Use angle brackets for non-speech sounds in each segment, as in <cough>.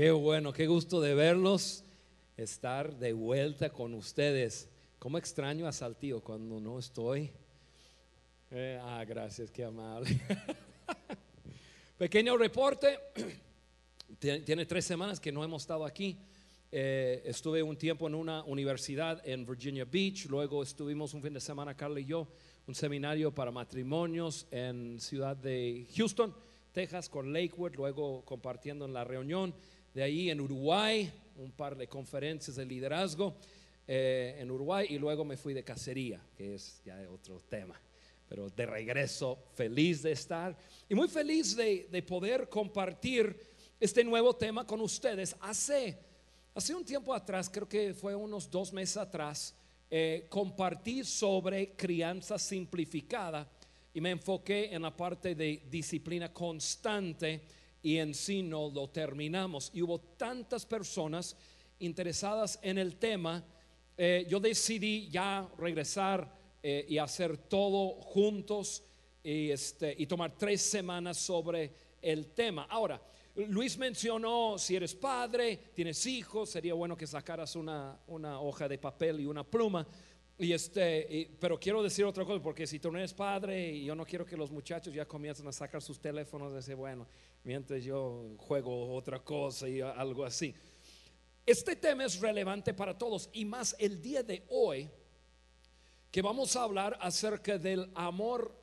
Qué bueno, qué gusto de verlos, estar de vuelta con ustedes. ¿Cómo extraño a Saltillo cuando no estoy? Eh, ah, gracias, qué amable. <laughs> Pequeño reporte. <clears throat> Tiene tres semanas que no hemos estado aquí. Eh, estuve un tiempo en una universidad en Virginia Beach, luego estuvimos un fin de semana, Carla y yo, un seminario para matrimonios en ciudad de Houston, Texas, con Lakewood, luego compartiendo en la reunión de ahí en Uruguay, un par de conferencias de liderazgo eh, en Uruguay y luego me fui de cacería, que es ya otro tema. Pero de regreso, feliz de estar y muy feliz de, de poder compartir este nuevo tema con ustedes. Hace, hace un tiempo atrás, creo que fue unos dos meses atrás, eh, compartí sobre crianza simplificada y me enfoqué en la parte de disciplina constante y en sí no lo terminamos. Y hubo tantas personas interesadas en el tema, eh, yo decidí ya regresar eh, y hacer todo juntos y, este, y tomar tres semanas sobre el tema. Ahora, Luis mencionó, si eres padre, tienes hijos, sería bueno que sacaras una hoja de papel y una pluma. Y este, pero quiero decir otra cosa, porque si tú no eres padre, y yo no quiero que los muchachos ya comiencen a sacar sus teléfonos y decir, bueno, mientras yo juego otra cosa y algo así. Este tema es relevante para todos y más el día de hoy, que vamos a hablar acerca del amor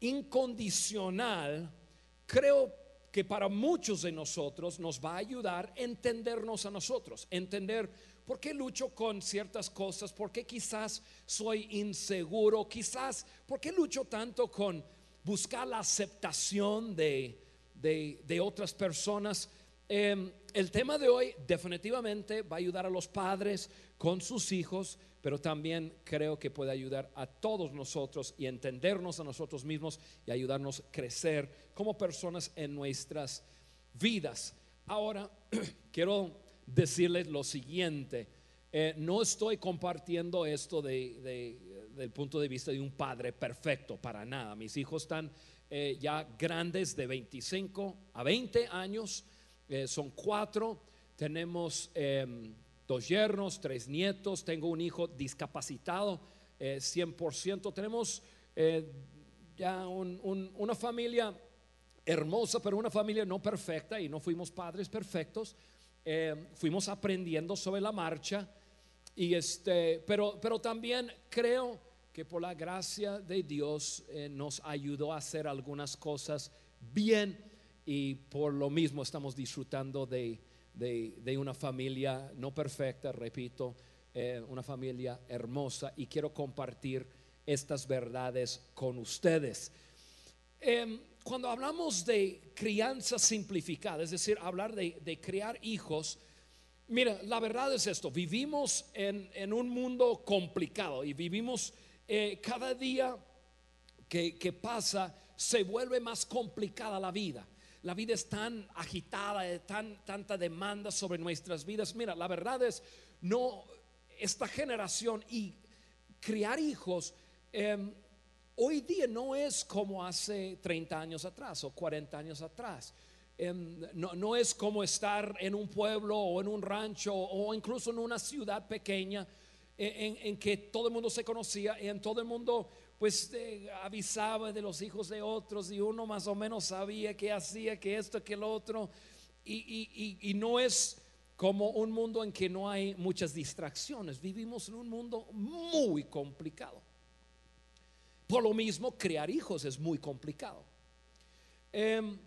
incondicional, creo que para muchos de nosotros nos va a ayudar a entendernos a nosotros, entender por qué lucho con ciertas cosas, por qué quizás soy inseguro, quizás, por qué lucho tanto con buscar la aceptación de, de, otras personas. Em, el tema de hoy definitivamente va a ayudar a los padres con sus hijos, pero también creo que puede ayudar a todos nosotros y entendernos a nosotros mismos y ayudarnos a crecer como personas en nuestras vidas. Ahora, <clears throat> quiero decirles lo siguiente, eh, no estoy compartiendo esto de, del punto de vista de un padre perfecto, para nada. Mis hijos están eh, ya grandes de 25 a 20 años, eh, son cuatro, tenemos em, dos yernos, tres nietos, tengo un hijo discapacitado, 100%, eh, tenemos ya una familia hermosa, pero una familia no perfecta y no fuimos padres perfectos, eh, fuimos aprendiendo sobre la marcha y este, pero, pero también creo que por la gracia de Dios nos ayudó a hacer algunas cosas bien y por lo mismo estamos disfrutando de de, una familia no perfecta, repito, eh, una familia hermosa y quiero compartir estas verdades con ustedes. Em, cuando hablamos de crianza simplificada, es decir, hablar de, criar hijos, mira, la verdad es esto, vivimos en, un mundo complicado y vivimos eh, cada día que, que pasa, se vuelve más complicada la vida la vida es tan agitada, tan, tanta demanda sobre nuestras vidas. Mira, la verdad es, no, esta generación y criar hijos em, hoy día no es como hace 30 años atrás o 40 años atrás. Em, no, es como estar en un pueblo o en un rancho o incluso en una ciudad pequeña en, en que todo el mundo se conocía y en todo el mundo pues eh, avisaba de los hijos de otros y uno más o menos sabía que hacía, que esto, que lo otro. Y, no es como un mundo en que no hay muchas distracciones. Vivimos en un mundo muy complicado. Por lo mismo, crear hijos es muy complicado. Em,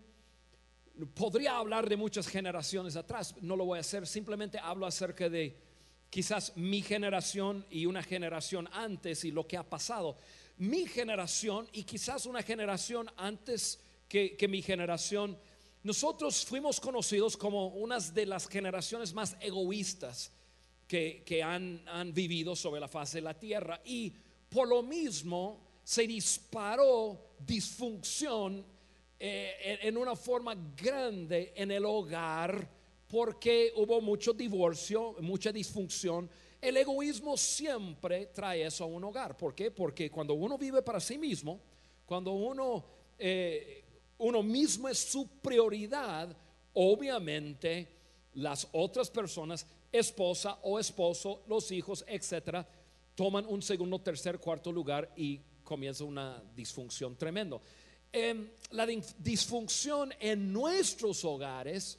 podría hablar de muchas generaciones atrás, no lo voy a hacer, simplemente hablo acerca de quizás mi generación y una generación antes y lo que ha pasado mi generación y quizás una generación antes que, mi generación, nosotros fuimos conocidos como una de las generaciones más egoístas que, han, vivido sobre la faz de la tierra. Y por lo mismo se disparó disfunción eh, en una forma grande en el hogar porque hubo mucho divorcio, mucha disfunción el egoísmo siempre trae eso a un hogar. ¿Por qué? Porque cuando uno vive para sí mismo, cuando uno, eh, uno mismo es su prioridad, obviamente las otras personas, esposa o esposo, los hijos, etcétera, toman un segundo, tercer, cuarto lugar y comienza una disfunción tremendo. Em, la disfunción en nuestros hogares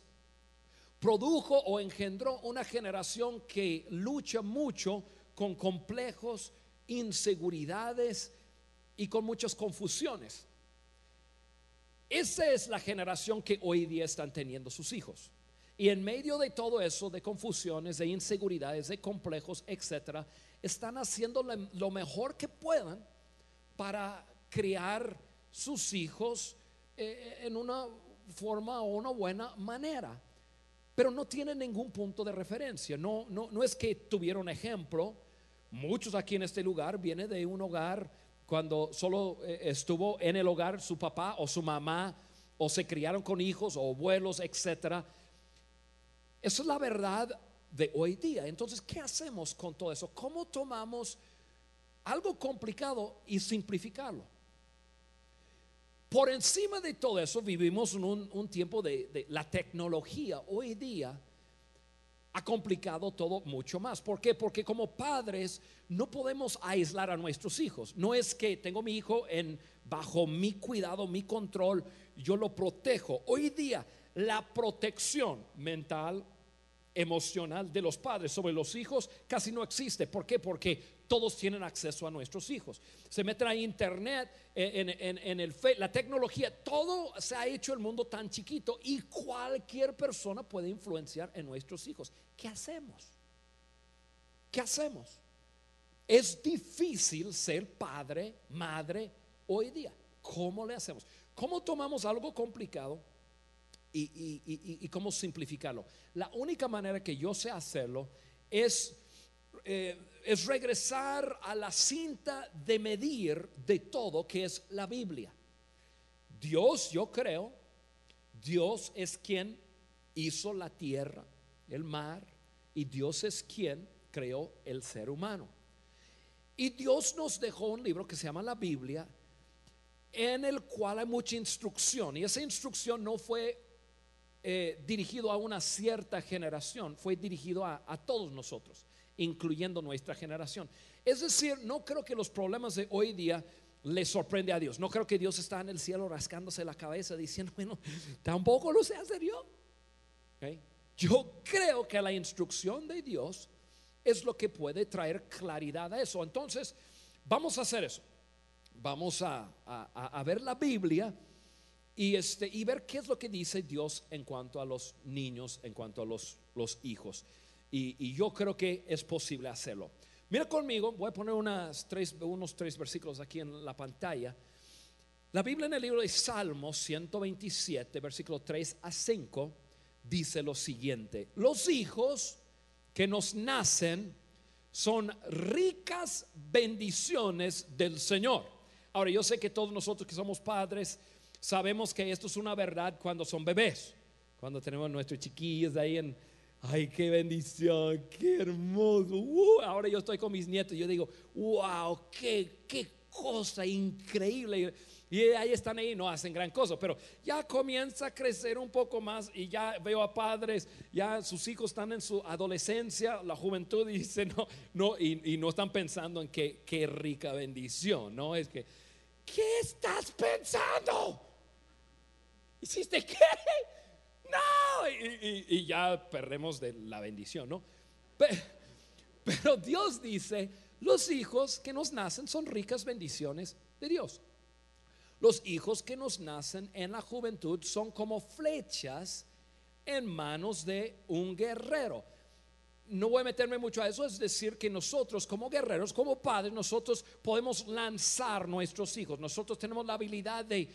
produjo o engendró una generación que lucha mucho con complejos, inseguridades y con muchas confusiones. Esa es la generación que hoy día están teniendo sus hijos. Y en medio de todo eso, de confusiones, de inseguridades, de complejos, etcétera, están haciendo lo mejor que puedan para criar sus hijos eh, en una forma o una buena manera. Pero no tienen ningún punto de referencia. No, no, no es que tuvieron ejemplo. Muchos aquí en este lugar vienen de un hogar cuando solo eh, estuvo en el hogar su papá o su mamá, o se criaron con hijos o abuelos, etcétera. Esa es la verdad de hoy día. Entonces, ¿qué hacemos con todo eso? ¿Cómo tomamos algo complicado y simplificarlo? Por encima de todo eso, vivimos en un, tiempo de, de la tecnología. Hoy día ha complicado todo mucho más. ¿Por qué? Porque como padres no podemos aislar a nuestros hijos. No es que tengo mi hijo en bajo mi cuidado, mi control, yo lo protejo. Hoy día la protección mental, emocional de los padres sobre los hijos casi no existe. ¿Por qué? Porque todos tienen acceso a nuestros hijos. Se meten a internet, en, en, el la tecnología, todo se ha hecho el mundo tan chiquito y cualquier persona puede influenciar en nuestros hijos. ¿Qué hacemos? ¿Qué hacemos? Es difícil ser padre, madre hoy día. ¿Cómo le hacemos? ¿Cómo tomamos algo complicado y, cómo simplificarlo? La única manera que yo sé hacerlo es eh, es regresar a la cinta de medir de todo que es la Biblia. Dios, yo creo, Dios es quien hizo la tierra, el mar, y Dios es quien creó el ser humano. Y Dios nos dejó un libro que se llama la Biblia, en el cual hay mucha instrucción. Y esa instrucción no fue eh, dirigido a una cierta generación, fue dirigido a todos nosotros incluyendo nuestra generación. Es decir, no creo que los problemas de hoy día le sorprende a Dios. No creo que Dios está en el cielo rascándose la cabeza diciendo, bueno, tampoco lo sé hacer yo. Yo creo que la instrucción de Dios es lo que puede traer claridad a eso. Entonces, vamos a hacer eso. Vamos a, ver la Biblia y, este, y ver qué es lo que dice Dios en cuanto a los niños, en cuanto a los, los hijos. Y, yo creo que es posible hacerlo. Mira conmigo, voy a poner unos tres versículos aquí en la pantalla. La Biblia en el libro de Salmos 127, versículo 3 a 5, dice lo siguiente. Los hijos que nos nacen son ricas bendiciones del Señor. Ahora, yo sé que todos nosotros que somos padres sabemos que esto es una verdad cuando son bebés, cuando tenemos nuestros chiquillos ahí en, ay, qué bendición, qué hermoso. Uh, ahora yo estoy con mis nietos y yo digo, wow, qué, qué cosa increíble. Y ahí están ahí, no hacen gran cosa, pero ya comienza a crecer un poco más y ya veo a padres, ya sus hijos están en su adolescencia, la juventud y dice, no, no, y, no están pensando en qué, qué rica bendición, ¿no? Es que, ¿qué estás pensando? ¿Hiciste qué? No, y, ya perdemos de la bendición, ¿no? Pero, Dios dice, los hijos que nos nacen son ricas bendiciones de Dios. Los hijos que nos nacen en la juventud son como flechas en manos de un guerrero. No voy a meterme mucho a eso, es decir, que nosotros como guerreros, como padres, nosotros podemos lanzar nuestros hijos. Nosotros tenemos la habilidad de,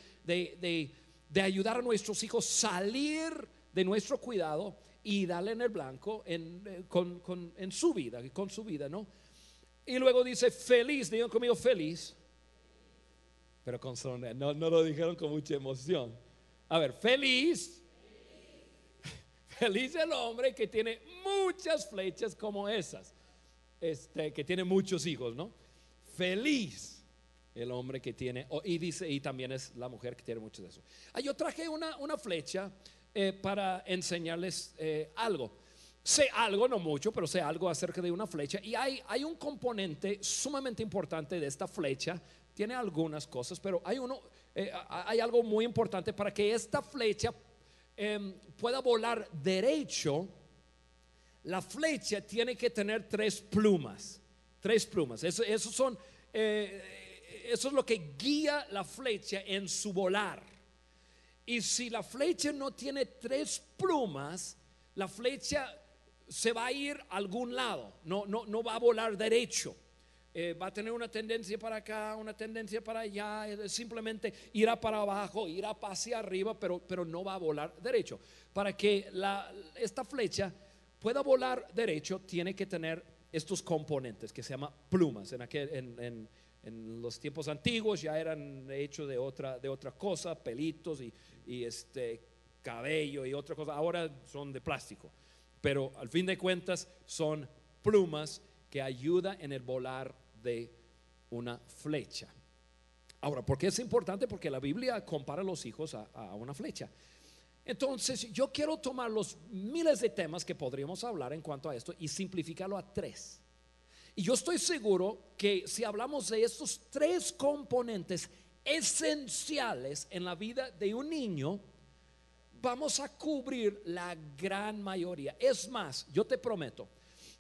ayudar a nuestros hijos salir de nuestro cuidado y darle en el blanco en, eh, con, en su vida, con su vida, ¿no? Y luego dice, feliz, digan conmigo, feliz. Pero con sonrisa, no, no lo dijeron con mucha emoción. A ver, feliz. <laughs> Feliz el hombre que tiene muchas flechas como esas. Este, que tiene muchos hijos, ¿no? Feliz el hombre que tiene, y dice, y también es la mujer que tiene mucho de eso. Ah, yo traje una, una flecha eh, para enseñarles eh, algo. Sé algo, no mucho, pero sé algo acerca de una flecha. Y hay, hay un componente sumamente importante de esta flecha. Tiene algunas cosas, pero hay, uno, eh, hay algo muy importante para que esta flecha em, pueda volar derecho. La flecha tiene que tener tres plumas. Tres plumas. Eso, son, eso es lo que guía la flecha en su volar. Y si la flecha no tiene tres plumas, la flecha se va a ir a algún lado, no, no, no va a volar derecho. Eh, va a tener una tendencia para acá, una tendencia para allá, simplemente irá para abajo, irá hacia arriba, pero, pero no va a volar derecho. Para que esta flecha pueda volar derecho, tiene que tener estos componentes que se llaman plumas. En, aquel, en, los tiempos antiguos ya eran hechos de otra, de otra cosa, pelitos y, y este cabello y otra cosa. Ahora son de plástico pero al fin de cuentas son plumas que ayudan en el volar de una flecha. Ahora, ¿por qué es importante? Porque la Biblia compara a los hijos a, una flecha. Entonces, yo quiero tomar los miles de temas que podríamos hablar en cuanto a esto y simplificarlo a tres. Y yo estoy seguro que si hablamos de estos tres componentes esenciales en la vida de un niño, vamos a cubrir la gran mayoría. Es más, yo te prometo,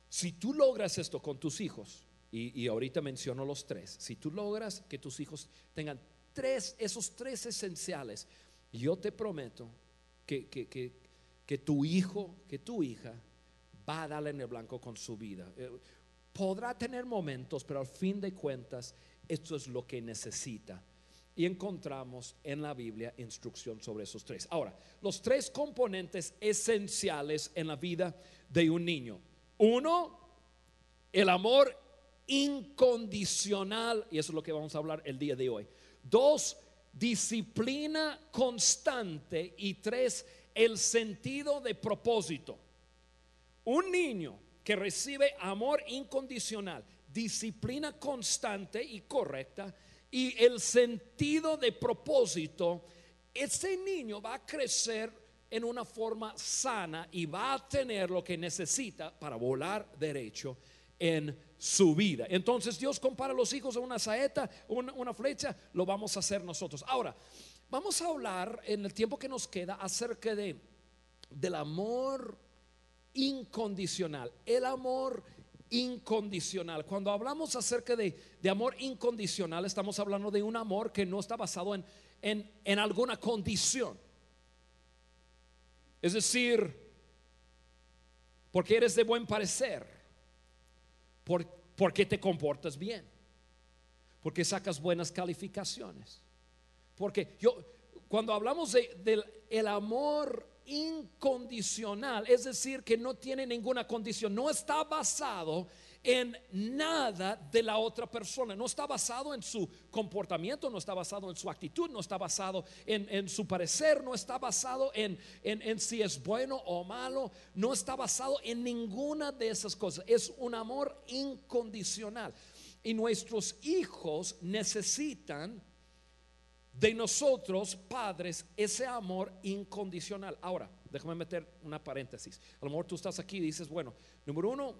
si tú logras esto con tus hijos, y, ahorita menciono los tres, si tú logras que tus hijos tengan tres, esos tres esenciales, yo te prometo que, que, tu hijo, que tu hija va a darle en el blanco con su vida. Podrá tener momentos, pero al fin de cuentas, esto es lo que necesita y encontramos en la Biblia instrucción sobre esos tres. Ahora, los tres componentes esenciales en la vida de un niño. Uno, el amor incondicional, y eso es lo que vamos a hablar el día de hoy. Dos, disciplina constante. Y tres, el sentido de propósito. Un niño que recibe amor incondicional, disciplina constante y correcta, y el sentido de propósito, ese niño va a crecer en una forma sana y va a tener lo que necesita para volar derecho en su vida. Entonces Dios compara a los hijos a una saeta, una, flecha, lo vamos a hacer nosotros. Ahora, vamos a hablar en el tiempo que nos queda acerca de del amor incondicional, el amor incondicional. Cuando hablamos acerca de, amor incondicional, estamos hablando de un amor que no está basado en, en, alguna condición. Es decir, porque eres de buen parecer, por, porque te comportas bien, porque sacas buenas calificaciones. Porque yo, cuando hablamos del el amor incondicional, es decir, que no tiene ninguna condición, no está basado en nada de la otra persona, no está basado en su comportamiento, no está basado en su actitud, no está basado en, su parecer, no está basado en, si es bueno o malo, no está basado en ninguna de esas cosas, es un amor incondicional. Y nuestros hijos necesitan de nosotros, padres, ese amor incondicional. Ahora, déjame meter una paréntesis. A lo mejor tú estás aquí y dices, bueno, número uno,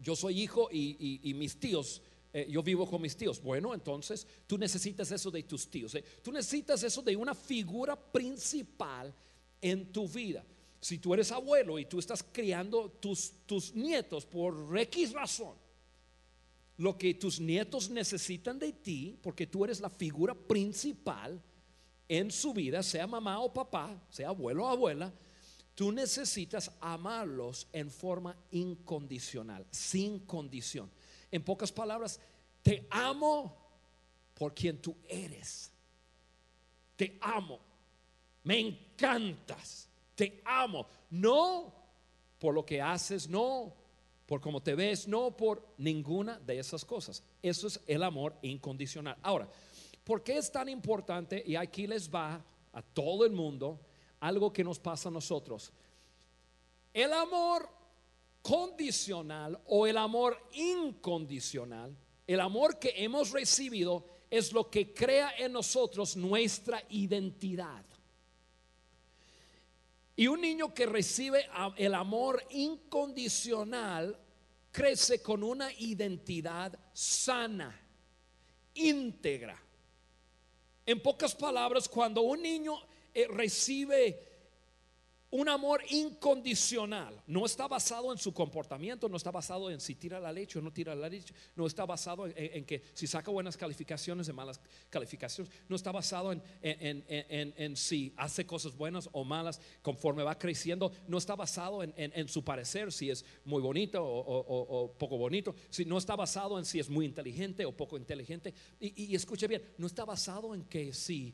yo soy hijo y, mis tíos, eh, yo vivo con mis tíos. Bueno, entonces tú necesitas eso de tus tíos. Eh. Tú necesitas eso de una figura principal en tu vida. Si tú eres abuelo y tú estás criando tus, tus nietos por X razón, lo que tus nietos necesitan de ti, porque tú eres la figura principal en su vida, sea mamá o papá, sea abuelo o abuela, tú necesitas amarlos en forma incondicional, sin condición. En pocas palabras, te amo por quien tú eres. Te amo. Me encantas. Te amo. No por lo que haces, no por cómo te ves, no por ninguna de esas cosas. Eso es el amor incondicional. Ahora, ¿por qué es tan importante? Y aquí les va a todo el mundo algo que nos pasa a nosotros. El amor condicional o el amor incondicional, el amor que hemos recibido es lo que crea en nosotros nuestra identidad. Y un niño que recibe el amor incondicional crece con una identidad sana, íntegra. En pocas palabras, cuando un niño eh, recibe un amor incondicional. No está basado en su comportamiento, no está basado en si tira la leche o no tira la leche, no está basado en, que si saca buenas calificaciones o malas calificaciones, no está basado en, si hace cosas buenas o malas conforme va creciendo, no está basado en, su parecer, si es muy bonito o, poco bonito, si no está basado en si es muy inteligente o poco inteligente. Y, escuche bien, no está basado en que si,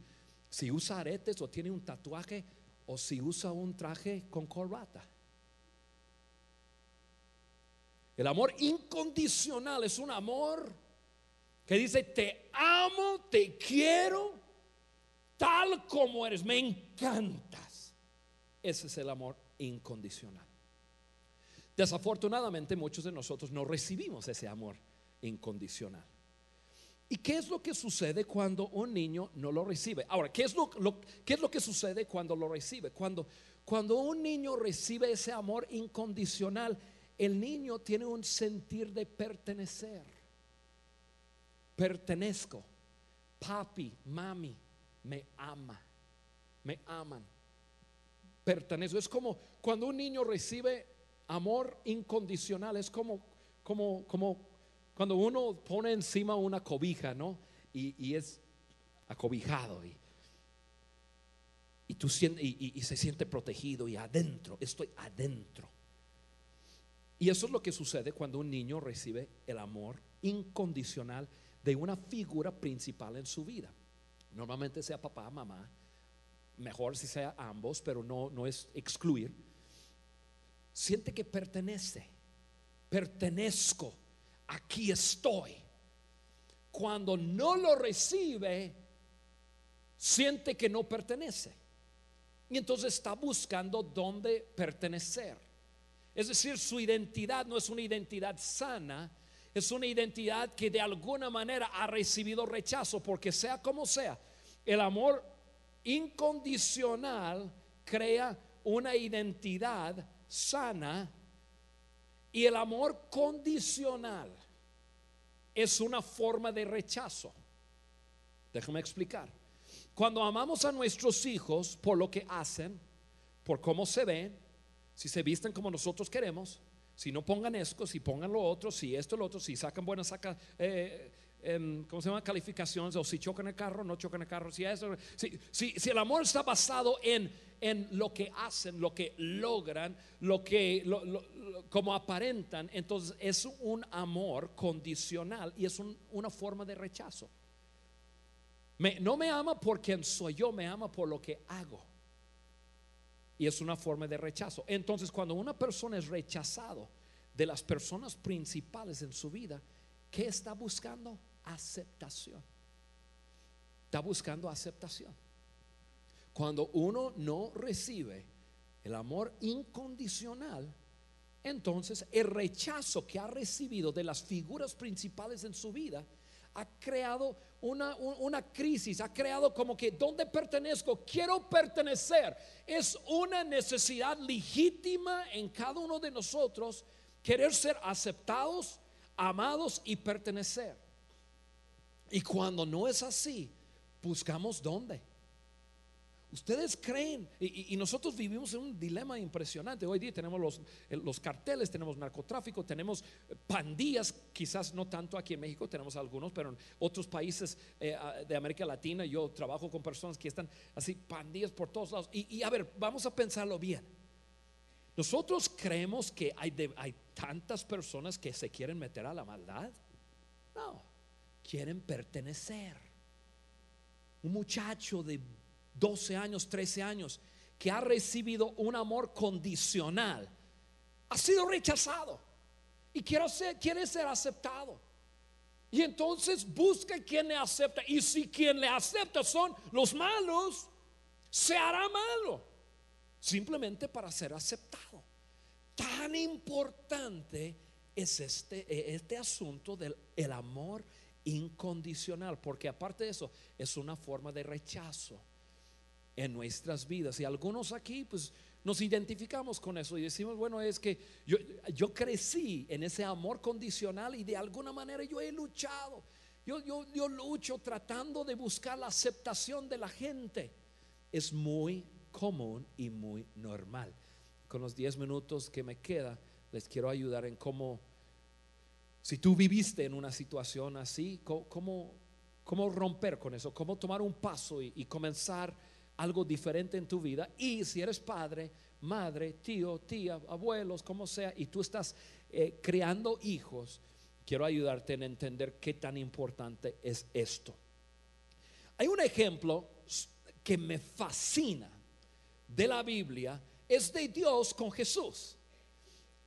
si usa aretes o tiene un tatuaje, o si usa un traje con corbata. El amor incondicional es un amor que dice, te amo, te quiero, tal como eres, me encantas. Ese es el amor incondicional. Desafortunadamente muchos de nosotros no recibimos ese amor incondicional. ¿Y qué es lo que sucede cuando un niño no lo recibe? Ahora, ¿qué es lo, qué es lo que sucede cuando lo recibe? Cuando, cuando un niño recibe ese amor incondicional, el niño tiene un sentir de pertenecer. Pertenezco. Papi, mami, me ama. Me aman. Pertenezco. Es como cuando un niño recibe amor incondicional, es como, como, como cuando uno pone encima una cobija, ¿no? Y, es acobijado y, y, tú y, y se siente protegido y adentro, estoy adentro. Y eso es lo que sucede cuando un niño recibe el amor incondicional de una figura principal en su vida. Normalmente sea papá, mamá, mejor si sea ambos, pero no, no es excluir. Siente que pertenece, pertenezco aquí estoy. Cuando no lo recibe, siente que no pertenece. Y entonces está buscando dónde pertenecer. Es decir, su identidad no es una identidad sana, es una identidad que de alguna manera ha recibido rechazo, porque sea como sea, el amor incondicional crea una identidad sana y el amor condicional es una forma de rechazo. Déjame explicar. Cuando amamos a nuestros hijos por lo que hacen, por cómo se ven, si se visten como nosotros queremos, si no pongan esto, si pongan lo otro, si esto, lo otro, si sacan buenas saca, eh, em, ¿cómo se llama? Calificaciones, o si chocan el carro, no chocan el carro, si eso, si, si el amor está basado en en lo que hacen, lo que logran, lo que como aparentan, entonces es un amor condicional y es una forma de rechazo. no me ama por quien soy yo, me ama por lo que hago. Y es una forma de rechazo. Entonces, cuando una persona es rechazado de las personas principales en su vida, ¿qué está buscando? Aceptación. Está buscando aceptación. Cuando uno no recibe el amor incondicional, entonces el rechazo que ha recibido de las figuras principales en su vida ha creado una, una, crisis, ha creado como que, ¿dónde pertenezco? Quiero pertenecer. Es una necesidad legítima en cada uno de nosotros querer ser aceptados, amados y pertenecer. Y cuando no es así, buscamos dónde. Ustedes creen, y, nosotros vivimos en un dilema impresionante. Hoy día tenemos los, los, carteles, tenemos narcotráfico, tenemos pandillas, quizás no tanto aquí en México, tenemos algunos, pero en otros países eh, de América Latina yo trabajo con personas que están así, pandillas por todos lados. Y, a ver, vamos a pensarlo bien. Nosotros creemos que hay, hay tantas personas que se quieren meter a la maldad. No, quieren pertenecer. Un muchacho de 12 años, 13 años, que ha recibido un amor condicional, ha sido rechazado y quiere ser, quiere ser aceptado. Y entonces busca quien le acepta. Y si quien le acepta son los malos, se hará malo. Simplemente para ser aceptado. Tan importante es este, este asunto del el amor incondicional. Porque aparte de eso, es una forma de rechazo en nuestras vidas. Y algunos aquí, pues nos identificamos con eso y decimos, bueno, es que yo, yo crecí en ese amor condicional y de alguna manera yo he luchado. Yo, yo, yo lucho tratando de buscar la aceptación de la gente. Es muy común y muy normal. Con los 10 minutos que me queda, les quiero ayudar en cómo, si tú viviste en una situación así, cómo, cómo romper con eso, cómo tomar un paso y, comenzar algo diferente en tu vida. Y si eres padre, madre, tío, tía, abuelos, como sea, y tú estás eh, creando hijos, quiero ayudarte en entender qué tan importante es esto. Hay un ejemplo que me fascina de la Biblia, es de Dios con Jesús.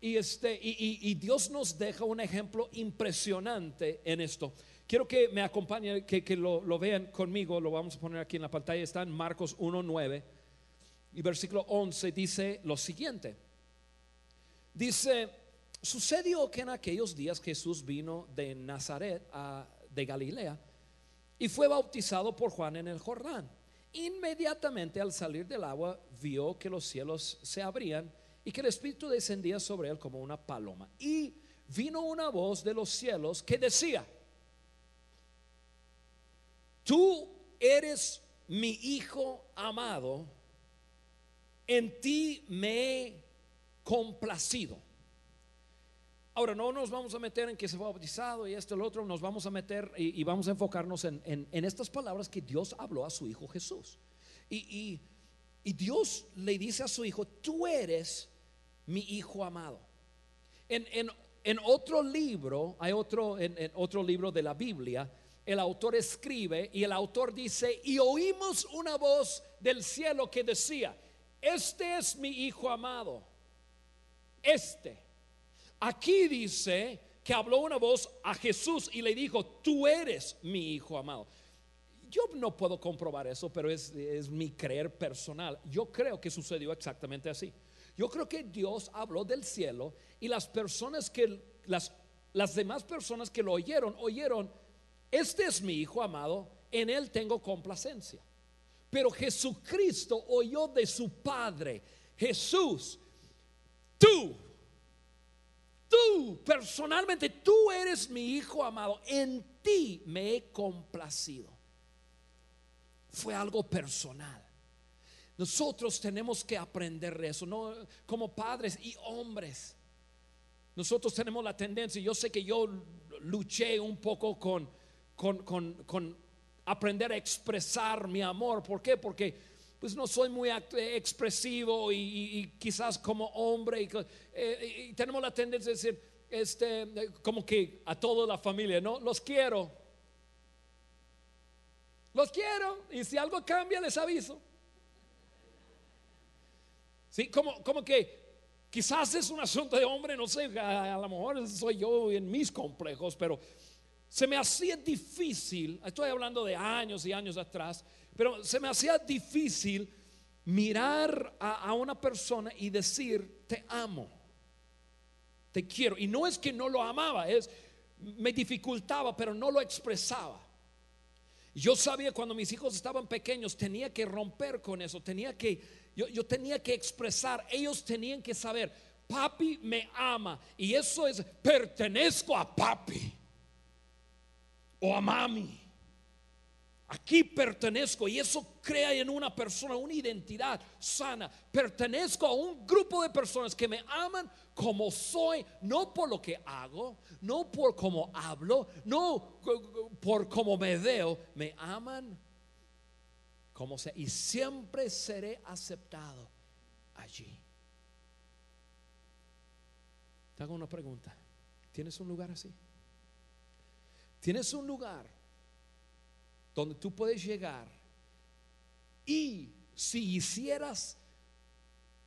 Y, este, y, Dios nos deja un ejemplo impresionante en esto. Quiero que me acompañen, que, que lo, vean conmigo, lo vamos a poner aquí en la pantalla, está en Marcos 1.9 y versículo 11 dice lo siguiente. Dice, sucedió que en aquellos días Jesús vino de Nazaret de Galilea y fue bautizado por Juan en el Jordán. Inmediatamente al salir del agua vio que los cielos se abrían y que el Espíritu descendía sobre él como una paloma. Y vino una voz de los cielos que decía, Tú eres mi hijo amado, en ti me he complacido. Ahora, no nos vamos a meter en que se fue bautizado y esto y lo otro, nos vamos a meter y, vamos a enfocarnos en, estas palabras que Dios habló a su Hijo Jesús. Y, Dios le dice a su Hijo, tú eres mi Hijo amado. En, otro libro, hay otro, en otro libro de la Biblia, el autor escribe y el autor dice, y oímos una voz del cielo que decía, este es mi hijo amado, este. Aquí dice que habló una voz a Jesús y le dijo, tú eres mi hijo amado. Yo no puedo comprobar eso, pero es, es mi creer personal. Yo creo que sucedió exactamente así. Yo creo que Dios habló del cielo y las personas que, las, las demás personas que lo oyeron, oyeron, este es mi Hijo amado, en Él tengo complacencia. Pero Jesucristo oyó de su Padre, Jesús, tú, tú personalmente, tú eres mi Hijo amado, en ti me he complacido. Fue algo personal. Nosotros tenemos que aprender eso. Como padres y hombres. Nosotros tenemos la tendencia, yo sé que yo luché un poco con con, aprender a expresar mi amor. ¿Por qué? Porque pues no soy muy expresivo y, quizás como hombre eh, y, tenemos la tendencia de decir, este, como que a toda la familia, ¿no? Los quiero. Los quiero y si algo cambia les aviso. Sí, como, como que quizás es un asunto de hombre, no sé, a, a lo mejor soy yo en mis complejos, pero se me hacía difícil, estoy hablando de años y años atrás, pero se me hacía difícil mirar a, una persona y decir, te amo, te quiero. Y no es que no lo amaba, es, me dificultaba, pero no lo expresaba. Yo sabía cuando mis hijos estaban pequeños, tenía que romper con eso, tenía que, yo, tenía que expresar, ellos tenían que saber, papi me ama, y eso es, pertenezco a papi o a mami. Aquí pertenezco y eso crea en una persona una identidad sana. Pertenezco a un grupo de personas que me aman como soy, no por lo que hago, no por cómo hablo, no por cómo me veo. Me aman como sea y siempre seré aceptado allí. Te hago una pregunta. ¿Tienes un lugar así? Tienes un lugar donde tú puedes llegar y si hicieras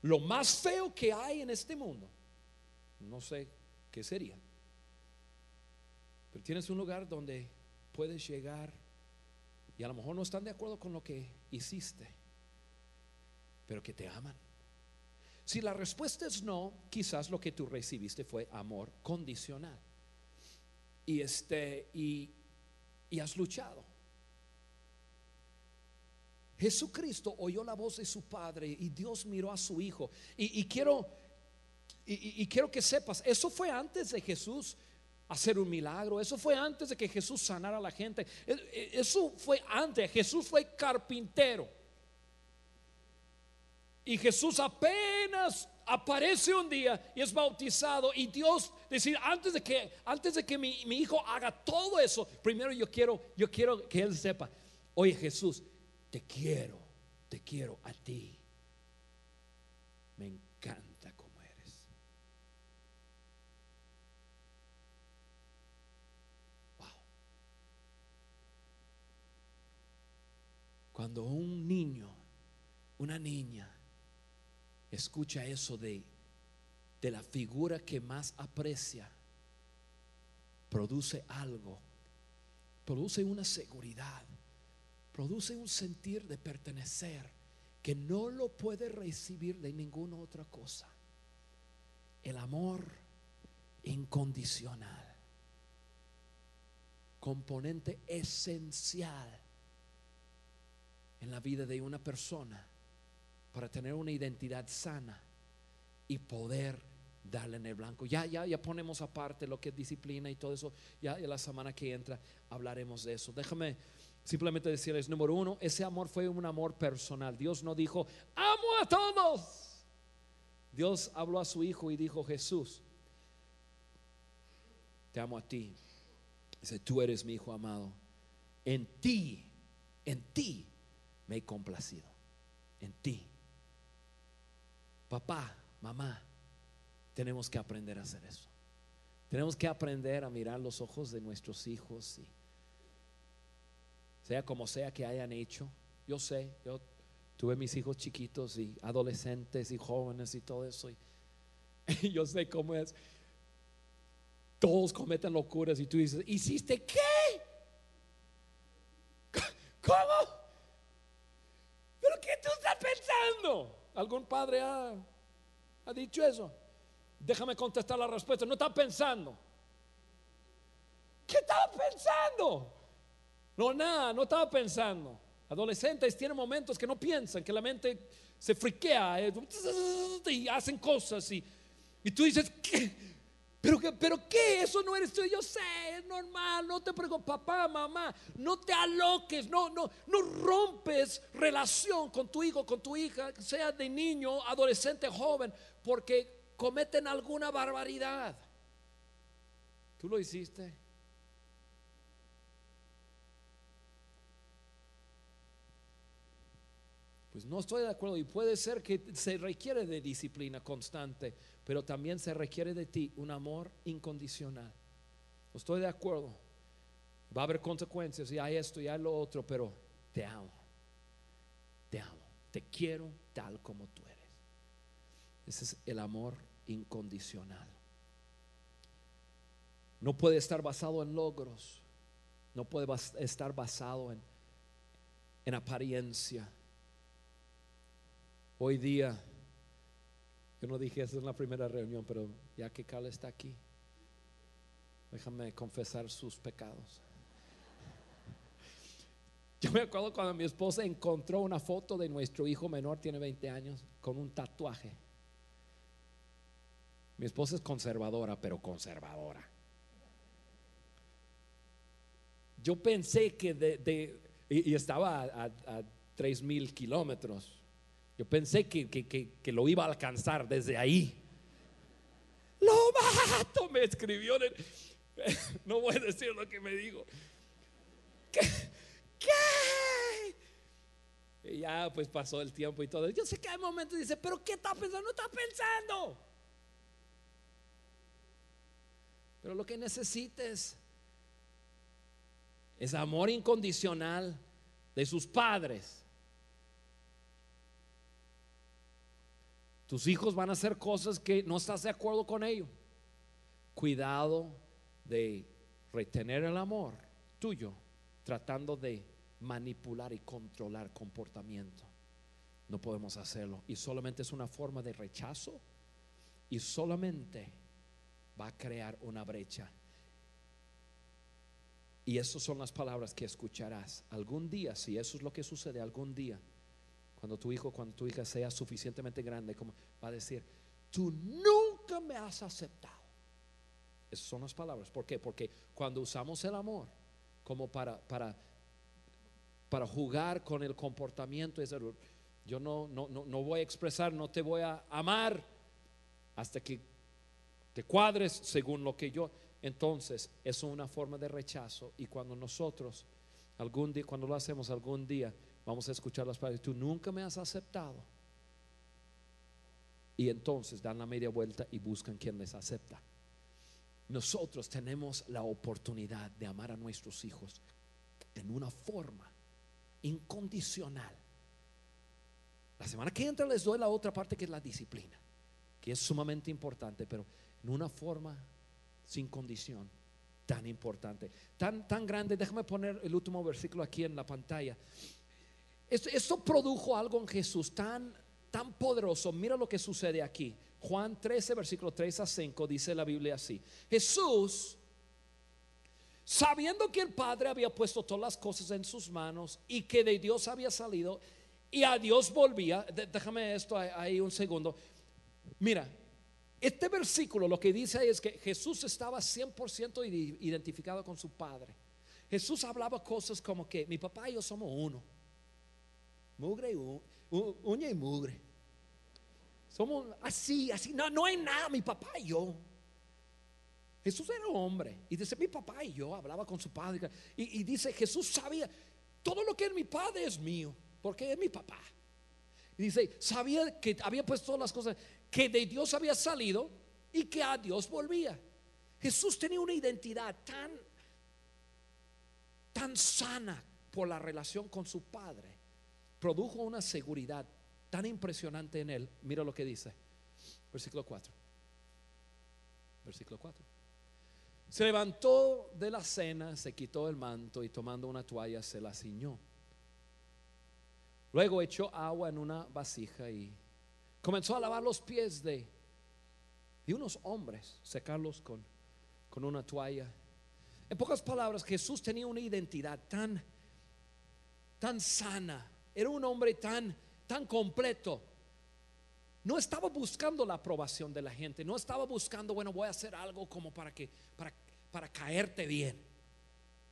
lo más feo que hay en este mundo, no sé qué sería, pero tienes un lugar donde puedes llegar y a lo mejor no están de acuerdo con lo que hiciste, pero que te aman. Si la respuesta es no, quizás lo que tú recibiste fue amor condicional y, este, y, has luchado. Jesucristo oyó la voz de su Padre y Dios miró a su Hijo. Y, quiero, y, quiero que sepas, eso fue antes de Jesús hacer un milagro, eso fue antes de que Jesús sanara a la gente, e, e, eso fue antes, Jesús fue carpintero. Y Jesús apenas aparece un día y es bautizado y Dios decir antes de que antes de que mi, mi, hijo haga todo eso primero yo quiero yo quiero que él sepa oye Jesús te quiero, te quiero a ti. Me encanta como eres. Wow. Cuando un niño, una niña, escucha eso de, de la figura que más aprecia, produce algo, produce una seguridad produce un sentir de pertenecer que no lo puede recibir de ninguna otra cosa. El amor incondicional, componente esencial en la vida de una persona para tener una identidad sana y poder darle en el blanco. Ya, ya, ya ponemos aparte lo que es disciplina y todo eso. Ya, ya la semana que entra hablaremos de eso. Déjame Simplemente decirles, número uno, ese amor fue un amor personal. Dios no dijo, amo a todos. Dios habló a su hijo y dijo, Jesús, te amo a ti. Dice, tú eres mi hijo amado. En ti, en ti me he complacido. En ti. Papá, mamá, tenemos que aprender a hacer eso. Tenemos que aprender a mirar los ojos de nuestros hijos y sea como sea que hayan hecho. Yo sé, yo tuve mis hijos chiquitos y adolescentes y jóvenes y todo eso. Y, <laughs> yo sé cómo es. Todos cometen locuras y tú dices, ¿hiciste qué? ¿Cómo? ¿Pero qué tú estás ¿Algún padre ha, ha dicho eso? Déjame contestar la respuesta. No está pensando. ¿Qué estaba pensando? No, nada, no estaba pensando. Adolescentes tienen momentos que no piensan, que la mente se friquea eh, y hacen cosas y, y tú dices, ¿qué? ¿Pero, ¿Pero qué? Eso no eres tú. Yo sé, es normal, no te preocupes, papá, mamá, no te aloques, no, no, no rompes relación con tu hijo, con tu hija, sea de niño, adolescente, joven, porque cometen alguna barbaridad. ¿Tú lo hiciste? Pues no estoy de acuerdo y puede ser que se requiere de disciplina constante, pero también se requiere de ti un amor incondicional. Estoy de acuerdo. Va a haber consecuencias y hay esto y hay lo otro, pero te amo. Te amo. Te quiero tal como tú eres. Ese es el amor incondicional. No puede estar basado en logros. No puede estar basado en, en apariencia Hoy día, yo no dije eso en la primera reunión, pero ya que Carla está aquí, déjame confesar sus pecados. <laughs> Yo me acuerdo cuando mi esposa encontró una foto de nuestro hijo menor, tiene 20 años, con un tatuaje. Mi esposa es conservadora, pero conservadora. Yo pensé que de, y, estaba a, a, mil kilómetros yo pensé que, lo iba a alcanzar desde ahí. Lo mato, me escribió. <laughs> no voy a decir lo que me dijo. ¿Qué? Y ya pues pasó el tiempo y todo. Yo sé que hay momentos dice, pero ¿qué está pensando? No está pensando. Pero lo que necesites es amor incondicional de sus padres Tus hijos van a hacer cosas que no estás de acuerdo con ellos. Cuidado de retener el amor tuyo, tratando de manipular y controlar comportamiento. No podemos hacerlo. Y solamente es una forma de rechazo y solamente va a crear una brecha. Y esas son las palabras que escucharás algún día, si eso es lo que sucede algún día, cuando tu hijo, cuando tu hija sea suficientemente grande, como va a decir, tú nunca me has aceptado. Esas son las palabras. ¿Por qué? Porque cuando usamos el amor como para, para, para jugar con el comportamiento, yo no, no, no, no voy a expresar, no te voy a amar hasta que te cuadres según lo que yo entonces es una forma de rechazo y cuando nosotros algún día, cuando lo hacemos algún día, vamos a escuchar las palabras, tú nunca me has aceptado. Y entonces dan la media vuelta y buscan quien les acepta. Nosotros tenemos la oportunidad de amar a nuestros hijos en una forma incondicional. La semana que entra les doy la otra parte que es la disciplina, que es sumamente importante, pero en una forma sin condición tan importante, tan, tan grande. Déjame poner el último versículo aquí en la pantalla. Esto, produjo algo en Jesús tan, tan poderoso. Mira lo que sucede aquí. Juan 13, versículo 3 a 5, dice la Biblia así. Jesús, sabiendo que el Padre había puesto todas las cosas en sus manos y que de Dios había salido y a Dios volvía, déjame esto ahí un segundo. Mira, este versículo lo que dice es que Jesús estaba 100% identificado con su Padre. Jesús hablaba cosas como que mi papá y yo somos uno. Mugre y uña y mugre. Somos así, así. No, no hay nada, mi papá y yo. Jesús era hombre. Y dice, mi papá y yo hablaba con su padre. Y, dice, Jesús sabía, todo lo que es mi padre es mío, porque es mi papá. Dice, sabía que había puesto todas las cosas que de Dios había salido y que a Dios volvía. Jesús tenía una identidad tan, tan sana por la relación con su Padre. Produjo una seguridad tan impresionante en él. Mira lo que dice. Versículo 4. Versículo 4. Se levantó de la cena, se quitó el manto y tomando una toalla se la ciñó. Luego echó agua en una vasija y comenzó a lavar los pies de, de unos hombres, secarlos con, con una toalla. En pocas palabras, Jesús tenía una identidad tan, tan sana, era un hombre tan, tan completo. No estaba buscando la aprobación de la gente, no estaba buscando, bueno, voy a hacer algo como para que, para, para caerte bien.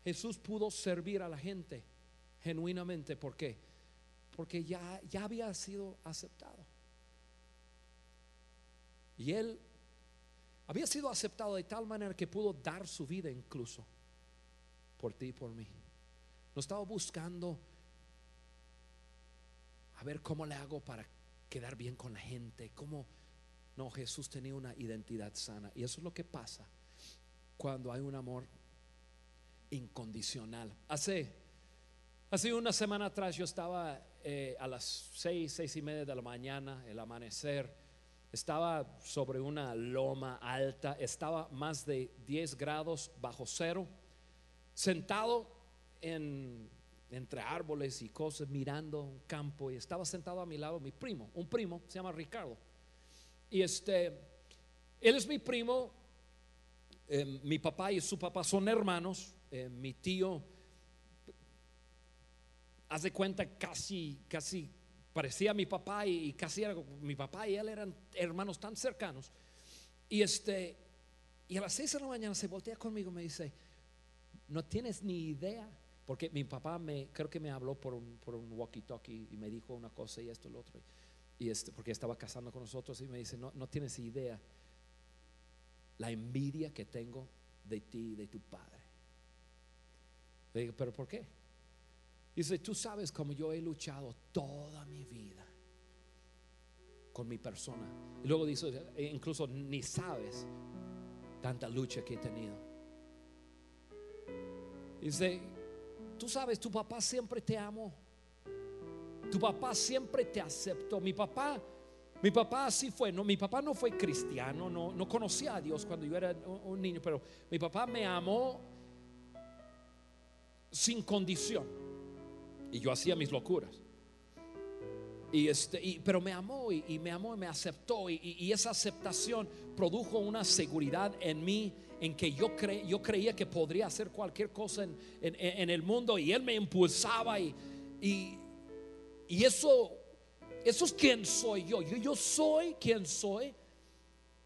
Jesús pudo servir a la gente genuinamente, ¿por qué? Porque ya, ya había sido aceptado. Y él había sido aceptado de tal manera que pudo dar su vida incluso por ti y por mí. No estaba buscando a ver cómo le hago para quedar bien con la gente, cómo no, Jesús tenía una identidad sana y eso es lo que pasa cuando hay un amor incondicional. Hace hace una semana atrás yo estaba eh, a las seis, seis y media de la mañana, el amanecer estaba sobre una loma alta, estaba más de 10 grados bajo cero, sentado en, entre árboles y cosas, mirando un campo, y estaba sentado a mi lado mi primo, un primo, se llama Ricardo. Y este, él es mi primo, eh, mi papá y su papá son hermanos, eh, mi tío, hace cuenta casi, casi parecía mi papá y, casi era mi papá y él eran hermanos tan cercanos. Y este y a las seis de la mañana se voltea conmigo me dice, no tienes ni idea, porque mi papá me creo que me habló por un, walkie-talkie y me dijo una cosa y esto y lo otro. Y este, porque estaba casando con nosotros y me dice, no, no tienes idea la envidia que tengo de ti y de tu padre. Le digo, pero ¿por qué? Dice, tú sabes cómo yo he luchado toda mi vida con mi persona. Y luego dice, e incluso ni sabes tanta lucha que he tenido. Dice, tú sabes, tu papá siempre te amó. Tu papá siempre te aceptó. Mi papá, mi papá así fue. No, mi papá no fue cristiano, no, no conocía a Dios cuando yo era un niño, pero mi papá me amó sin condición. Y yo hacía mis locuras. Y este, y- pero me amó y, me amó y me aceptó y esa aceptación produjo una seguridad en mí en que yo, yo creía que podría hacer cualquier cosa en, el mundo y él me impulsaba y, y, y eso, eso es quien soy yo. yo. Yo soy quien soy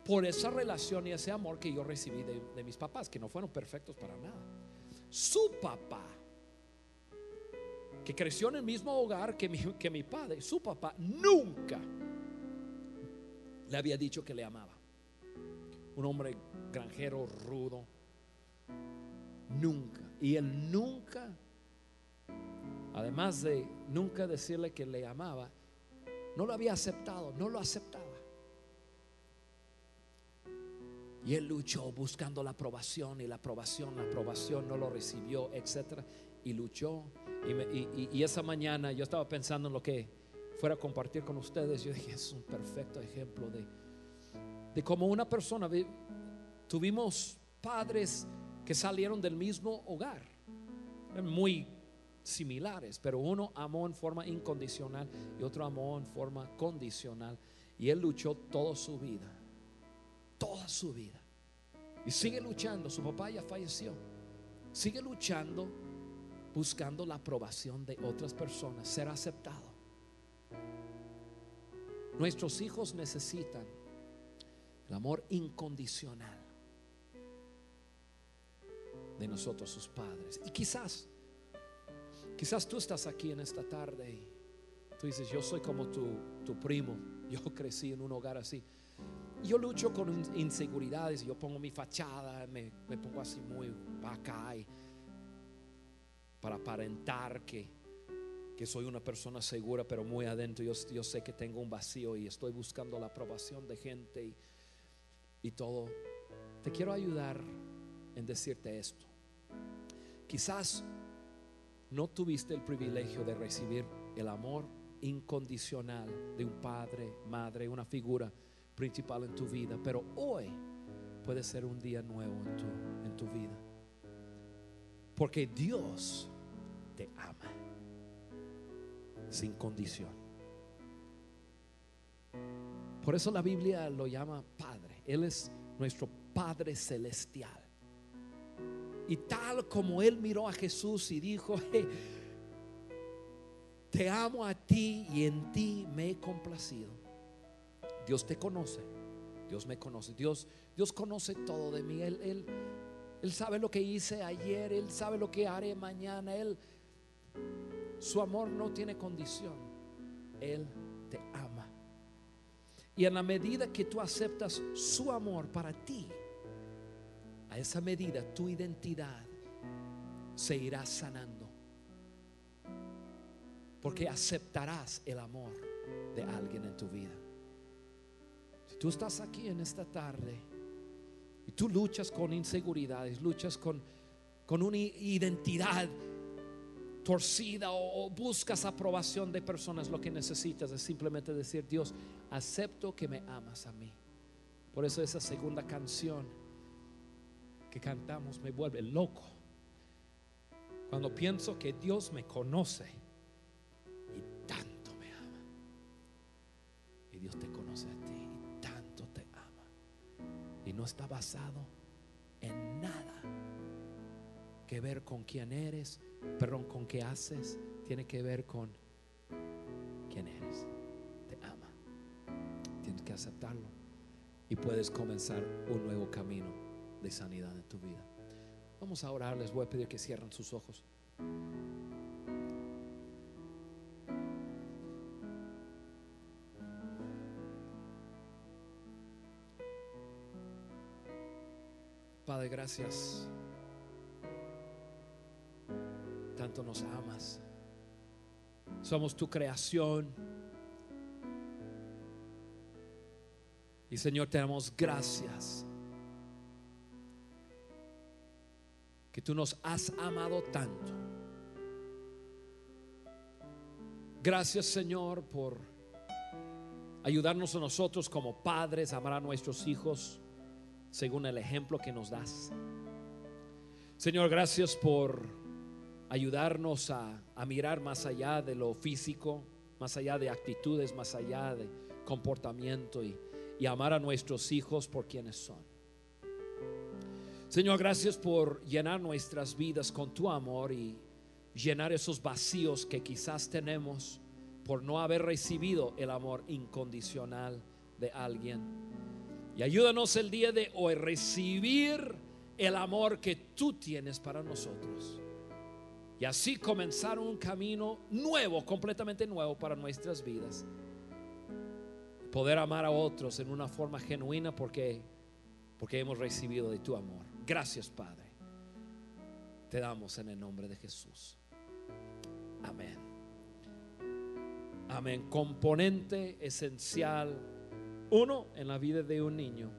por esa relación y ese amor que yo recibí de, de mis papás, que no fueron perfectos para nada. Su papá que creció en el mismo hogar que mi, que mi padre, su papá nunca le había dicho que le amaba. Un hombre granjero rudo. Nunca. Y él nunca, además de nunca decirle que le amaba, no lo había aceptado, no lo aceptaba. Y él luchó buscando la aprobación y la aprobación, la aprobación no lo recibió, etcétera. Y luchó. Y- y esa mañana yo estaba pensando en lo que fuera a compartir con ustedes. Yo dije, es un perfecto ejemplo de, de cómo una persona, vi- tuvimos padres que salieron del mismo hogar, muy similares, pero uno amó en forma incondicional y otro amó en forma condicional. Y él luchó toda su vida, toda su vida. Y sigue luchando, su papá ya falleció. Sigue luchando, buscando la aprobación de otras personas, ser aceptado. Nuestros hijos necesitan el amor incondicional de nosotros, sus padres. Y quizás, quizás tú estás aquí en esta tarde y tú dices, yo soy como tu, tu primo, <laughs> yo crecí en un hogar así. Yo lucho con in- inseguridades, yo pongo mi fachada, me, me pongo así muy acá para aparentar que, que soy una persona segura, pero muy adentro yo, yo sé que tengo un vacío y estoy buscando la aprobación de gente y, y todo. Te quiero ayudar en decirte esto. Quizás no tuviste el privilegio de recibir el amor incondicional de un padre, madre, una figura principal en tu vida, pero hoy puede ser un día nuevo en tu, en tu vida. Porque Dios te ama sin condición. Por eso la Biblia lo llama Padre. Él es nuestro Padre celestial. Y tal como Él miró a Jesús y dijo, "Hey, te amo a ti y en ti me he complacido. Dios te conoce, Dios me conoce, Dios, Dios conoce todo de mí. Él, él, él sabe lo que hice ayer, Él sabe lo que haré mañana. Él, su amor no tiene condición. Él. Y en la medida que tú aceptas su amor para ti, a esa medida tu identidad se irá sanando. Porque aceptarás el amor de alguien en tu vida. Si tú estás aquí en esta tarde y tú luchas con inseguridades, luchas con, con una identidad torcida o, o buscas aprobación de personas, lo que necesitas es simplemente decir, Dios, acepto que me amas a mí. Por eso esa segunda canción que cantamos me vuelve loco. Cuando pienso que Dios me conoce y tanto me ama. Y Dios te conoce a ti y tanto te ama. Y no está basado en nada que ver con quién eres, perdón, con qué haces, tiene que ver con quién eres. Te ama. Tienes que aceptarlo y puedes comenzar un nuevo camino de sanidad en tu vida. Vamos a orar, les voy a pedir que cierren sus ojos. Padre, gracias. Nos amas. Somos tu creación. Y Señor, te damos gracias. Que tú nos has amado tanto. Gracias Señor por ayudarnos a nosotros como padres a amar a nuestros hijos según el ejemplo que nos das. Señor, gracias por ayudarnos a, mirar más allá de lo físico, más allá de actitudes, más allá de comportamiento y, y amar a nuestros hijos por quienes son. Señor, gracias por llenar nuestras vidas con tu amor y llenar esos vacíos que quizás tenemos por no haber recibido el amor incondicional de alguien. Y ayúdanos el día de hoy recibir el amor que tú tienes para nosotros. Y así comenzar un camino nuevo, completamente nuevo para nuestras vidas. Poder amar a otros en una forma genuina porque porque hemos recibido de tu amor. Gracias, Padre. Te damos en el nombre de Jesús. Amén. Amén. Componente esencial, uno, en la vida de un niño,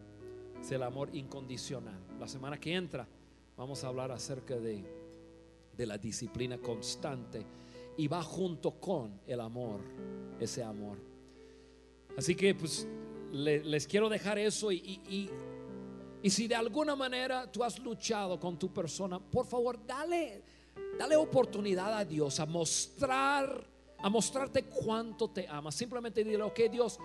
es el amor incondicional. La semana que entra vamos a hablar acerca de, de la disciplina constante y va junto con el amor, ese amor. Así que pues les quiero dejar eso y, y, y si de alguna manera tú has luchado con tu persona, por favor, dale, dale oportunidad a Dios a mostrar, a mostrarte cuánto te ama. Simplemente dile, ok, Dios,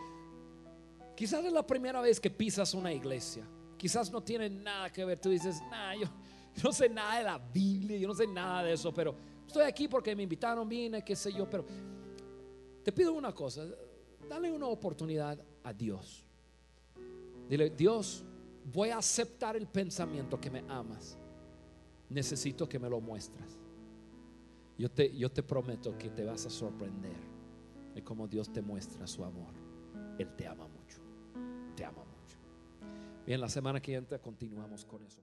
quizás es la primera vez que pisas una iglesia. Quizás no tiene nada que ver. Tú dices, nah, yo, no sé nada de la Biblia, yo no sé nada de eso, pero estoy aquí porque me invitaron, vine, qué sé yo. Pero te pido una cosa, dale una oportunidad a Dios. Dile, Dios, voy a aceptar el pensamiento que me amas. Necesito que me lo muestras. Yo te, yo te prometo que te vas a sorprender de cómo Dios te muestra su amor. Él te ama mucho. Te ama mucho. Bien, la semana que entra continuamos con eso.